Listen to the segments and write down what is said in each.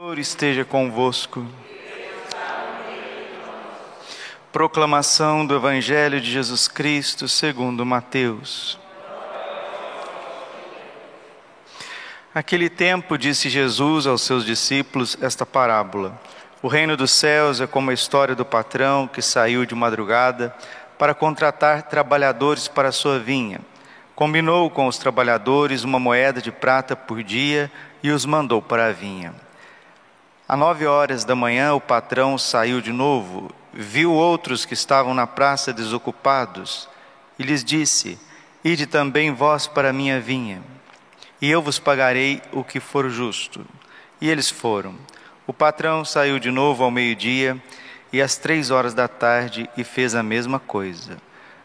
Senhor esteja convosco. Proclamação do Evangelho de Jesus Cristo segundo Mateus. Naquele tempo disse Jesus aos seus discípulos esta parábola: O reino dos céus é como a história do patrão que saiu de madrugada para contratar trabalhadores para a sua vinha. Combinou com os trabalhadores uma moeda de prata por dia e os mandou para a vinha. Às nove horas da manhã, o patrão saiu de novo, viu outros que estavam na praça desocupados e lhes disse: Ide também vós para a minha vinha, e eu vos pagarei o que for justo. E eles foram. O patrão saiu de novo ao meio-dia e às três horas da tarde e fez a mesma coisa.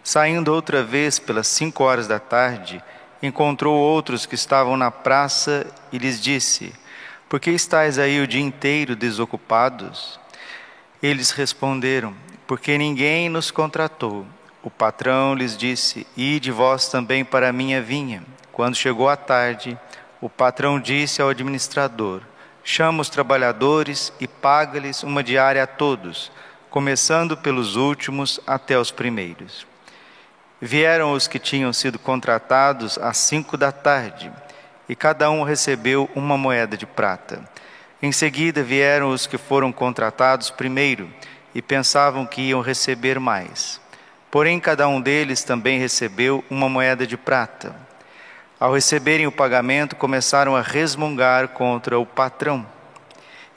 Saindo outra vez pelas cinco horas da tarde, encontrou outros que estavam na praça e lhes disse: Por que estáis aí o dia inteiro desocupados? Eles responderam: Porque ninguém nos contratou. O patrão lhes disse: Ide vós também para a minha vinha. Quando chegou a tarde, o patrão disse ao administrador: Chama os trabalhadores e paga-lhes uma diária a todos, começando pelos últimos até os primeiros. Vieram os que tinham sido contratados às cinco da tarde, e cada um recebeu uma moeda de prata. Em seguida vieram os que foram contratados primeiro, e pensavam que iam receber mais. Porém, cada um deles também recebeu uma moeda de prata. Ao receberem o pagamento, começaram a resmungar contra o patrão.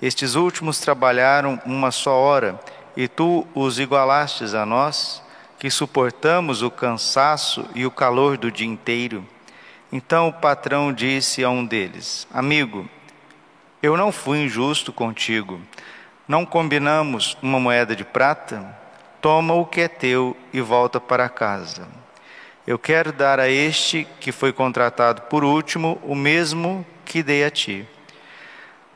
Estes últimos trabalharam uma só hora, e tu os igualastes a nós? que suportamos o cansaço e o calor do dia inteiro. Então o patrão disse a um deles: Amigo, eu não fui injusto contigo. Não combinamos uma moeda de prata? Toma o que é teu e volta para casa. Eu quero dar a este que foi contratado por último o mesmo que dei a ti.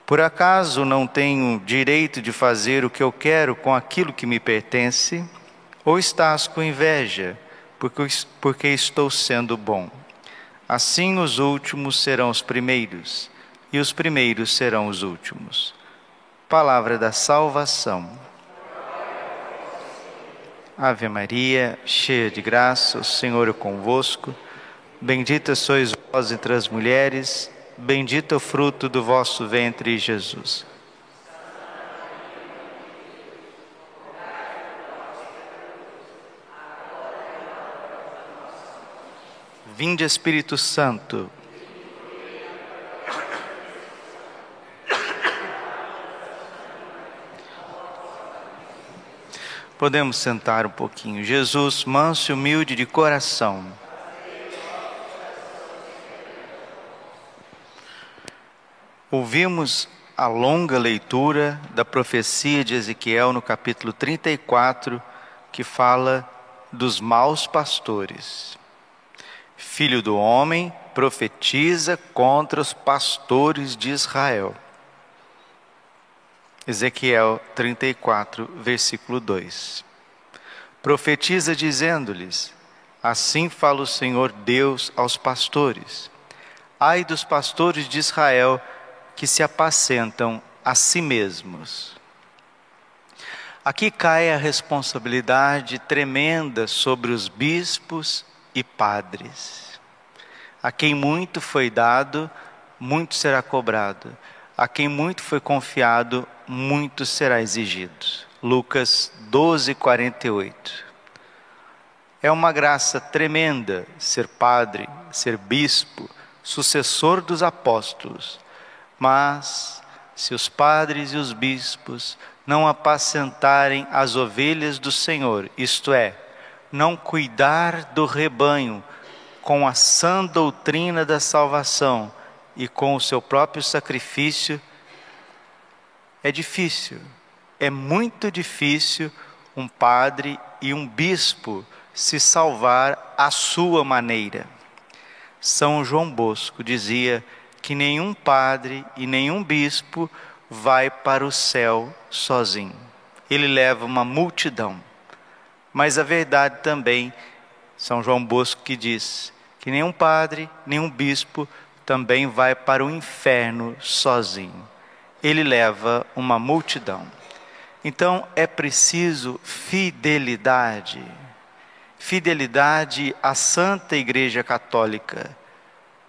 Por acaso não tenho direito de fazer o que eu quero com aquilo que me pertence? Ou estás com inveja, porque, porque estou sendo bom? Assim os últimos serão os primeiros, e os primeiros serão os últimos. Palavra da salvação. Ave Maria, cheia de graça, o Senhor é convosco. Bendita sois vós entre as mulheres, bendito é o fruto do vosso ventre, Jesus. Vinde Espírito Santo. Podemos sentar um pouquinho. Jesus, manso e humilde de coração. Ouvimos a longa leitura da profecia de Ezequiel no capítulo 34, que fala dos maus pastores filho do homem, profetiza contra os pastores de Israel. Ezequiel 34, versículo 2. Profetiza dizendo-lhes: Assim fala o Senhor Deus aos pastores. Ai dos pastores de Israel que se apacentam a si mesmos. Aqui cai a responsabilidade tremenda sobre os bispos e padres. A quem muito foi dado, muito será cobrado. A quem muito foi confiado, muito será exigido. Lucas 12, 48. É uma graça tremenda ser padre, ser bispo, sucessor dos apóstolos. Mas, se os padres e os bispos não apacentarem as ovelhas do Senhor, isto é, não cuidar do rebanho com a sã doutrina da salvação e com o seu próprio sacrifício, é difícil, é muito difícil um padre e um bispo se salvar à sua maneira. São João Bosco dizia que nenhum padre e nenhum bispo vai para o céu sozinho. Ele leva uma multidão. Mas a verdade também, São João Bosco que diz que nenhum padre, nenhum bispo também vai para o inferno sozinho. ele leva uma multidão. Então é preciso fidelidade. Fidelidade à Santa Igreja Católica.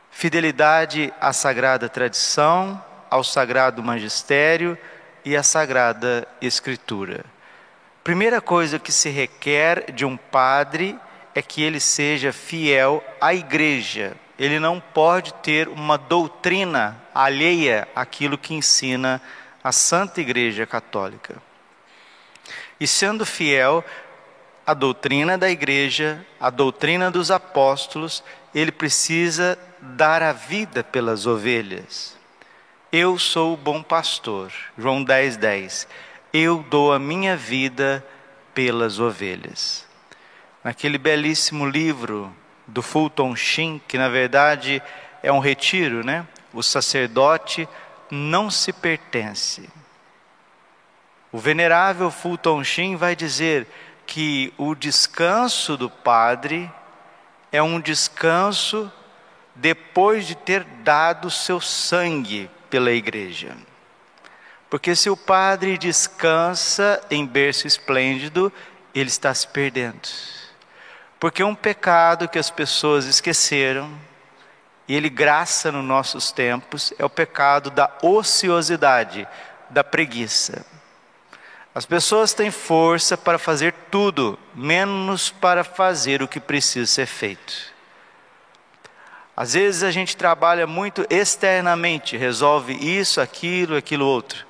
Fidelidade à sagrada tradição, ao sagrado magistério e à sagrada escritura. Primeira coisa que se requer de um padre é que ele seja fiel à igreja. Ele não pode ter uma doutrina alheia àquilo que ensina a Santa Igreja Católica. E sendo fiel à doutrina da igreja, à doutrina dos apóstolos, ele precisa dar a vida pelas ovelhas. Eu sou o bom pastor. João 10, 10. Eu dou a minha vida pelas ovelhas. Naquele belíssimo livro do Fulton Sheen, que na verdade é um retiro, né? O sacerdote não se pertence. O venerável Fulton Sheen vai dizer que o descanso do padre é um descanso depois de ter dado seu sangue pela igreja. Porque se o padre descansa em berço esplêndido, ele está se perdendo. Porque um pecado que as pessoas esqueceram, e ele graça nos nossos tempos, é o pecado da ociosidade, da preguiça. As pessoas têm força para fazer tudo, menos para fazer o que precisa ser feito. Às vezes a gente trabalha muito externamente, resolve isso, aquilo, aquilo outro.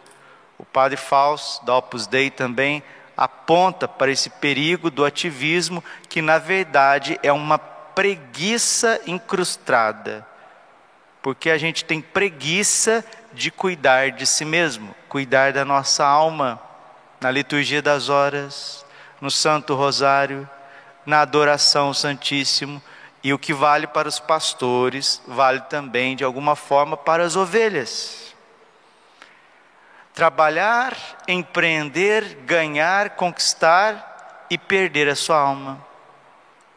O padre Fausto, da Opus Dei, também aponta para esse perigo do ativismo, que na verdade é uma preguiça incrustada, porque a gente tem preguiça de cuidar de si mesmo, cuidar da nossa alma, na liturgia das horas, no Santo Rosário, na adoração ao Santíssimo e o que vale para os pastores, vale também de alguma forma para as ovelhas. Trabalhar, empreender, ganhar, conquistar e perder a sua alma.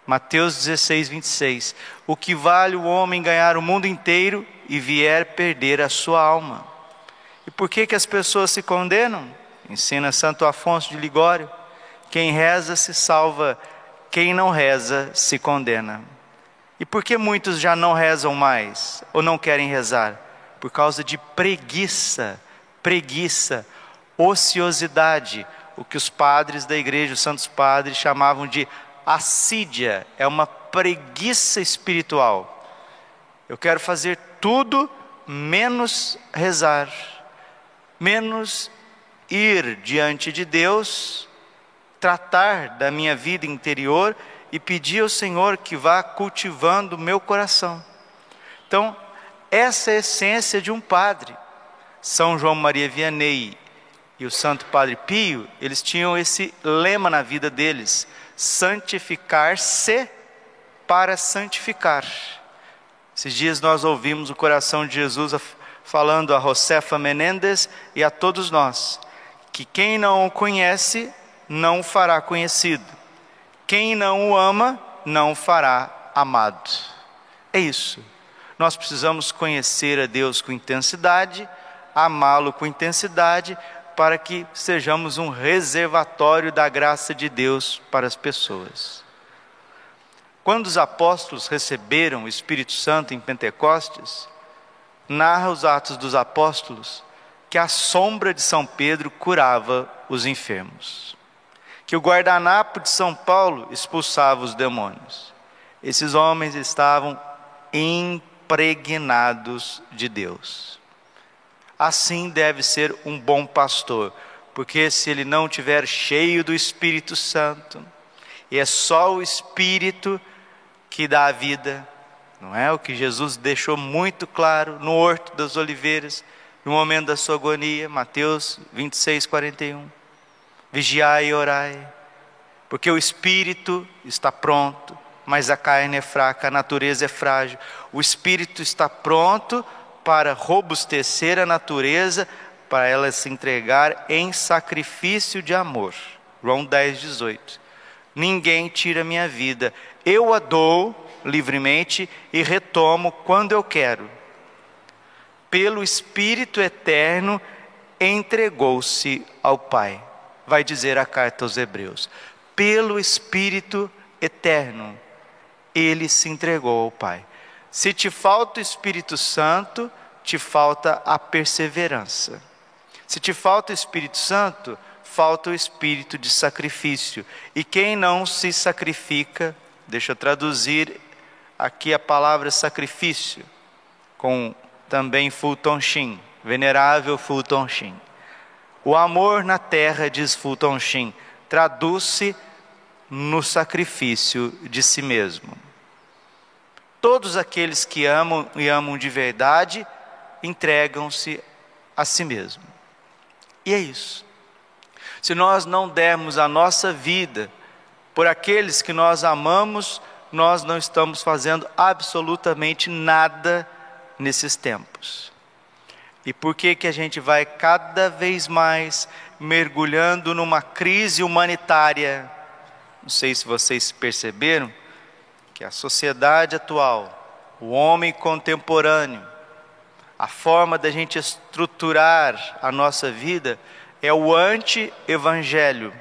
Mateus 16, 26. O que vale o homem ganhar o mundo inteiro e vier perder a sua alma? E por que, que as pessoas se condenam? Ensina Santo Afonso de Ligório: quem reza se salva, quem não reza se condena. E por que muitos já não rezam mais ou não querem rezar? Por causa de preguiça, preguiça, ociosidade, o que os padres da igreja, os santos padres, chamavam de assídia, é uma preguiça espiritual. Eu quero fazer tudo menos rezar, menos ir diante de Deus, tratar da minha vida interior e pedir ao Senhor que vá cultivando o meu coração. Então, essa é a essência de um padre. São João Maria Vianney e o Santo Padre Pio, eles tinham esse lema na vida deles: santificar-se para santificar. Esses dias nós ouvimos o coração de Jesus falando a Josefa Menendez e a todos nós que quem não o conhece não o fará conhecido quem não o ama, não o fará amado. É isso. Nós precisamos conhecer a Deus com intensidade, amá-lo com intensidade, para que sejamos um reservatório da graça de Deus para as pessoas. Quando os apóstolos receberam o Espírito Santo em Pentecostes, narra os Atos dos Apóstolos que a sombra de São Pedro curava os enfermos que o guardanapo de São Paulo expulsava os demônios. Esses homens estavam impregnados de Deus. Assim deve ser um bom pastor, porque se ele não tiver cheio do Espírito Santo, e é só o Espírito que dá a vida, não é? O que Jesus deixou muito claro no Horto das Oliveiras, no momento da sua agonia, Mateus 26, 41 vigiai e orai, porque o espírito está pronto, mas a carne é fraca, a natureza é frágil. O espírito está pronto para robustecer a natureza, para ela se entregar em sacrifício de amor. João 10, 18. Ninguém tira minha vida, eu a dou livremente e retomo quando eu quero. Pelo Espírito eterno entregou-se ao Pai. Vai dizer a carta aos Hebreus. Pelo Espírito eterno, ele se entregou ao Pai. Se te falta o Espírito Santo, te falta a perseverança. Se te falta o Espírito Santo, falta o espírito de sacrifício. E quem não se sacrifica, deixa eu traduzir aqui a palavra sacrifício, com também Fulton Sheen, venerável Fulton Sheen. O amor na terra, diz Fulton Sheen, traduz-se no sacrifício de si mesmo. Todos aqueles que amam e amam de verdade entregam-se a si mesmo. E é isso. Se nós não dermos a nossa vida por aqueles que nós amamos, nós não estamos fazendo absolutamente nada nesses tempos. E por que que a gente vai cada vez mais mergulhando numa crise humanitária? Não sei se vocês perceberam que a sociedade atual, o homem contemporâneo, a forma da gente estruturar a nossa vida é o anti-evangelho,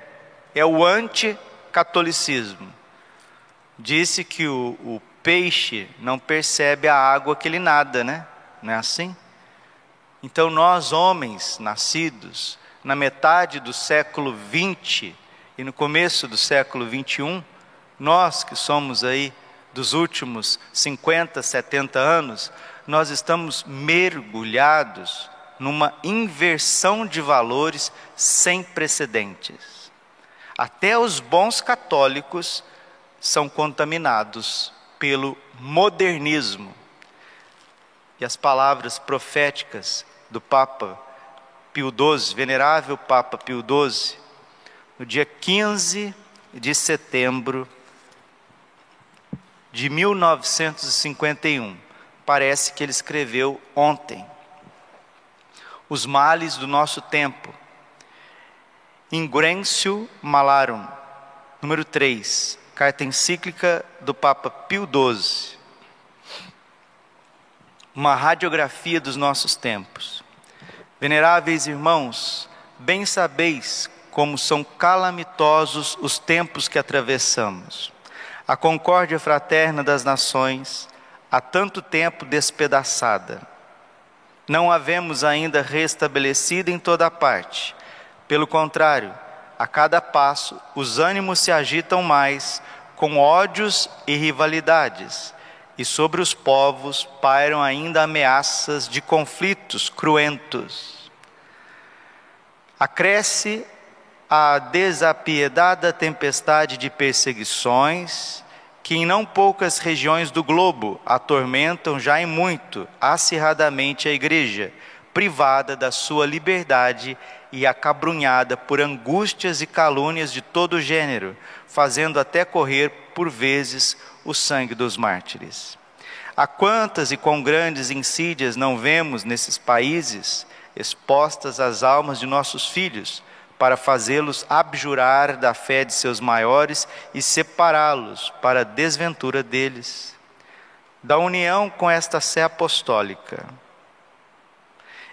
é o anti-catolicismo. Disse que o, o peixe não percebe a água que ele nada, né? Não é assim? Então, nós, homens nascidos na metade do século 20 e no começo do século 21, nós que somos aí dos últimos 50, 70 anos, nós estamos mergulhados numa inversão de valores sem precedentes. Até os bons católicos são contaminados pelo modernismo. E as palavras proféticas do Papa Pio XII, venerável Papa Pio XII, no dia 15 de setembro de 1951, parece que ele escreveu ontem os males do nosso tempo. Ingrêncio Malarum, número 3, carta encíclica do Papa Pio XII. Uma radiografia dos nossos tempos. Veneráveis irmãos, bem sabeis como são calamitosos os tempos que atravessamos. A concórdia fraterna das nações, há tanto tempo despedaçada não havemos ainda restabelecido em toda parte. Pelo contrário, a cada passo os ânimos se agitam mais, com ódios e rivalidades, e sobre os povos pairam ainda ameaças de conflitos cruentos. Acresce a desapiedada tempestade de perseguições que em não poucas regiões do globo atormentam já em muito acirradamente a igreja, privada da sua liberdade e acabrunhada por angústias e calúnias de todo gênero, fazendo até correr, por vezes, o sangue dos mártires. A quantas e quão grandes insídias não vemos nesses países expostas as almas de nossos filhos, para fazê-los abjurar da fé de seus maiores e separá-los para a desventura deles. Da união com esta sé apostólica.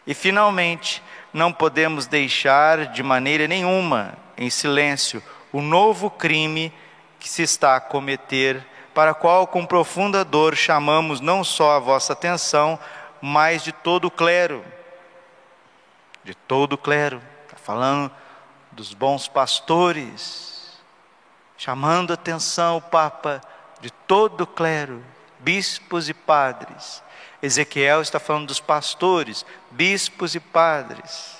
E, finalmente, não podemos deixar de maneira nenhuma, em silêncio, o novo crime que se está a cometer, para qual com profunda dor chamamos não só a vossa atenção, mas de todo o clero. De todo o clero. Está falando dos bons pastores, chamando a atenção o Papa de todo o clero, bispos e padres. Ezequiel está falando dos pastores, bispos e padres.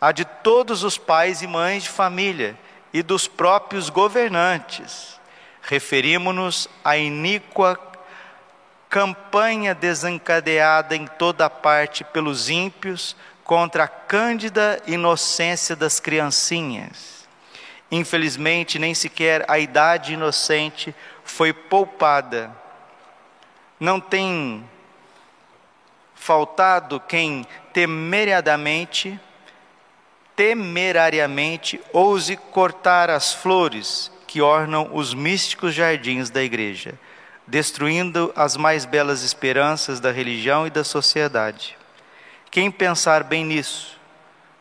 A de todos os pais e mães de família e dos próprios governantes. Referimos-nos à iníqua campanha desencadeada em toda parte pelos ímpios contra a cândida inocência das criancinhas. Infelizmente, nem sequer a idade inocente foi poupada. Não tem faltado quem temerariamente, temerariamente ouse cortar as flores que ornam os místicos jardins da igreja, destruindo as mais belas esperanças da religião e da sociedade. Quem pensar bem nisso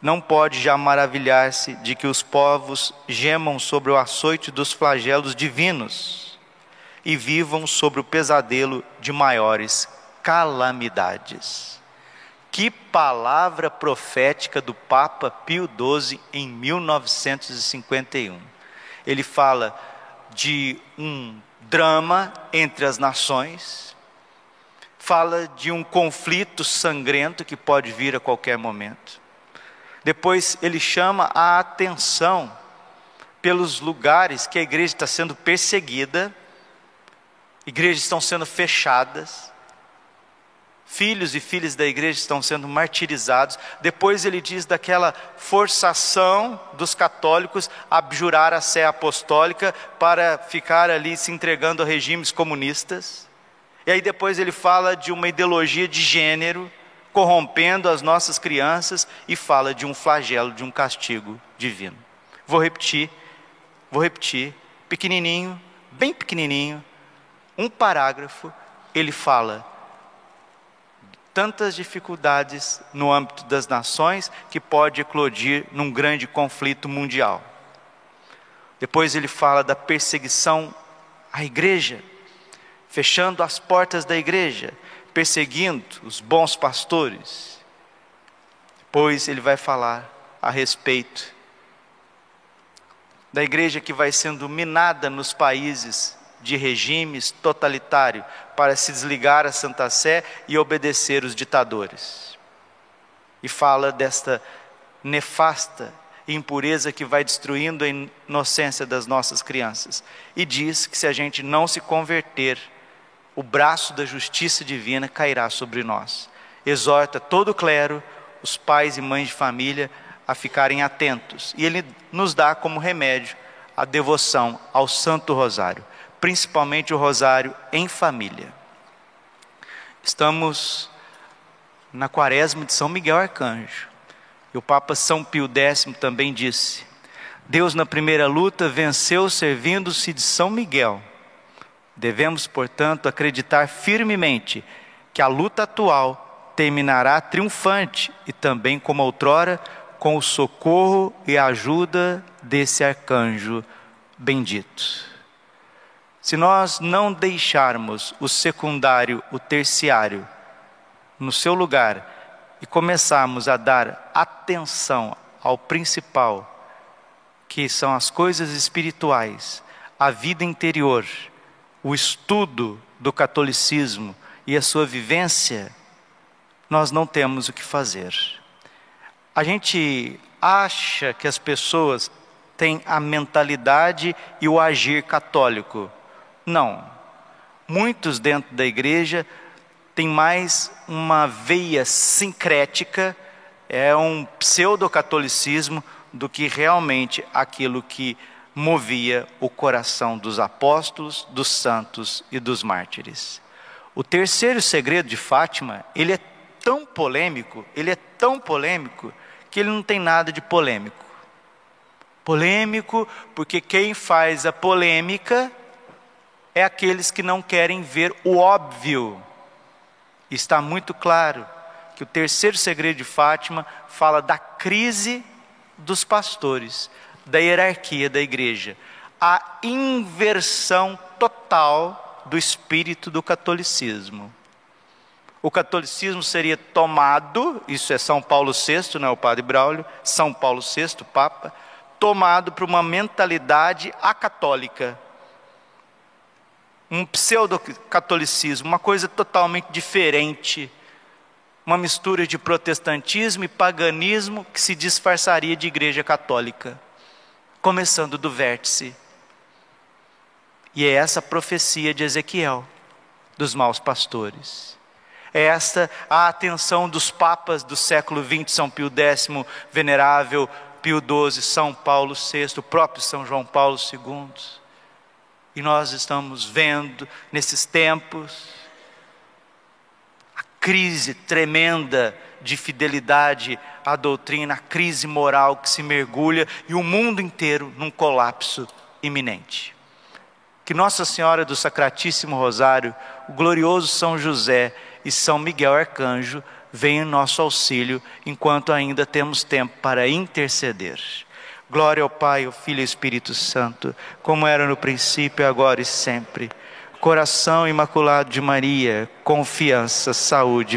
não pode já maravilhar-se de que os povos gemam sobre o açoite dos flagelos divinos e vivam sobre o pesadelo de maiores calamidades. Que palavra profética do Papa Pio XII em 1951. Ele fala de um drama entre as nações, fala de um conflito sangrento que pode vir a qualquer momento. Depois ele chama a atenção pelos lugares que a igreja está sendo perseguida, igrejas estão sendo fechadas, filhos e filhas da igreja estão sendo martirizados. Depois ele diz daquela forçação dos católicos a abjurar a sé apostólica para ficar ali se entregando a regimes comunistas. E aí depois ele fala de uma ideologia de gênero corrompendo as nossas crianças e fala de um flagelo, de um castigo divino. Vou repetir, vou repetir, pequenininho, bem pequenininho, um parágrafo, ele fala tantas dificuldades no âmbito das nações que pode eclodir num grande conflito mundial. Depois ele fala da perseguição à igreja, fechando as portas da igreja, perseguindo os bons pastores. Depois ele vai falar a respeito da igreja que vai sendo minada nos países de regimes totalitários para se desligar a Santa Sé e obedecer os ditadores. E fala desta nefasta impureza que vai destruindo a inocência das nossas crianças. E diz que se a gente não se converter, o braço da justiça divina cairá sobre nós. Exorta todo o clero, os pais e mães de família, a ficarem atentos. E ele nos dá como remédio a devoção ao Santo Rosário, principalmente o Rosário em família. Estamos na quaresma de São Miguel Arcanjo. E o Papa São Pio X também disse: Deus, na primeira luta, venceu servindo-se de São Miguel Devemos, portanto, acreditar firmemente que a luta atual terminará triunfante e também, como outrora, com o socorro e a ajuda desse arcanjo bendito. Se nós não deixarmos o secundário, o terciário, no seu lugar e começarmos a dar atenção ao principal, que são as coisas espirituais, a vida interior, o estudo do catolicismo e a sua vivência, nós não temos o que fazer. A gente acha que as pessoas têm a mentalidade e o agir católico. Não. Muitos dentro da igreja têm mais uma veia sincrética, é um pseudo-catolicismo, do que realmente aquilo que movia o coração dos apóstolos, dos santos e dos mártires. O terceiro segredo de Fátima, ele é tão polêmico, ele é tão polêmico, que ele não tem nada de polêmico. Polêmico porque quem faz a polêmica é aqueles que não querem ver o óbvio. Está muito claro que o terceiro segredo de Fátima fala da crise dos pastores da hierarquia da igreja, a inversão total do espírito do catolicismo. O catolicismo seria tomado, isso é São Paulo VI, não é o Padre Braulio, São Paulo VI, Papa, tomado por uma mentalidade acatólica, um pseudo-catolicismo, uma coisa totalmente diferente, uma mistura de protestantismo e paganismo que se disfarçaria de igreja católica começando do vértice. E é essa profecia de Ezequiel, dos maus pastores. É esta a atenção dos papas do século XX, São Pio X, Venerável Pio XII, São Paulo VI, o próprio São João Paulo II. E nós estamos vendo nesses tempos a crise tremenda de fidelidade à doutrina, a crise moral que se mergulha e o mundo inteiro num colapso iminente. Que Nossa Senhora do Sacratíssimo Rosário, o glorioso São José e São Miguel Arcanjo venha em nosso auxílio enquanto ainda temos tempo para interceder. Glória ao Pai, ao Filho e ao Espírito Santo, como era no princípio, agora e sempre. Coração imaculado de Maria, confiança, saúde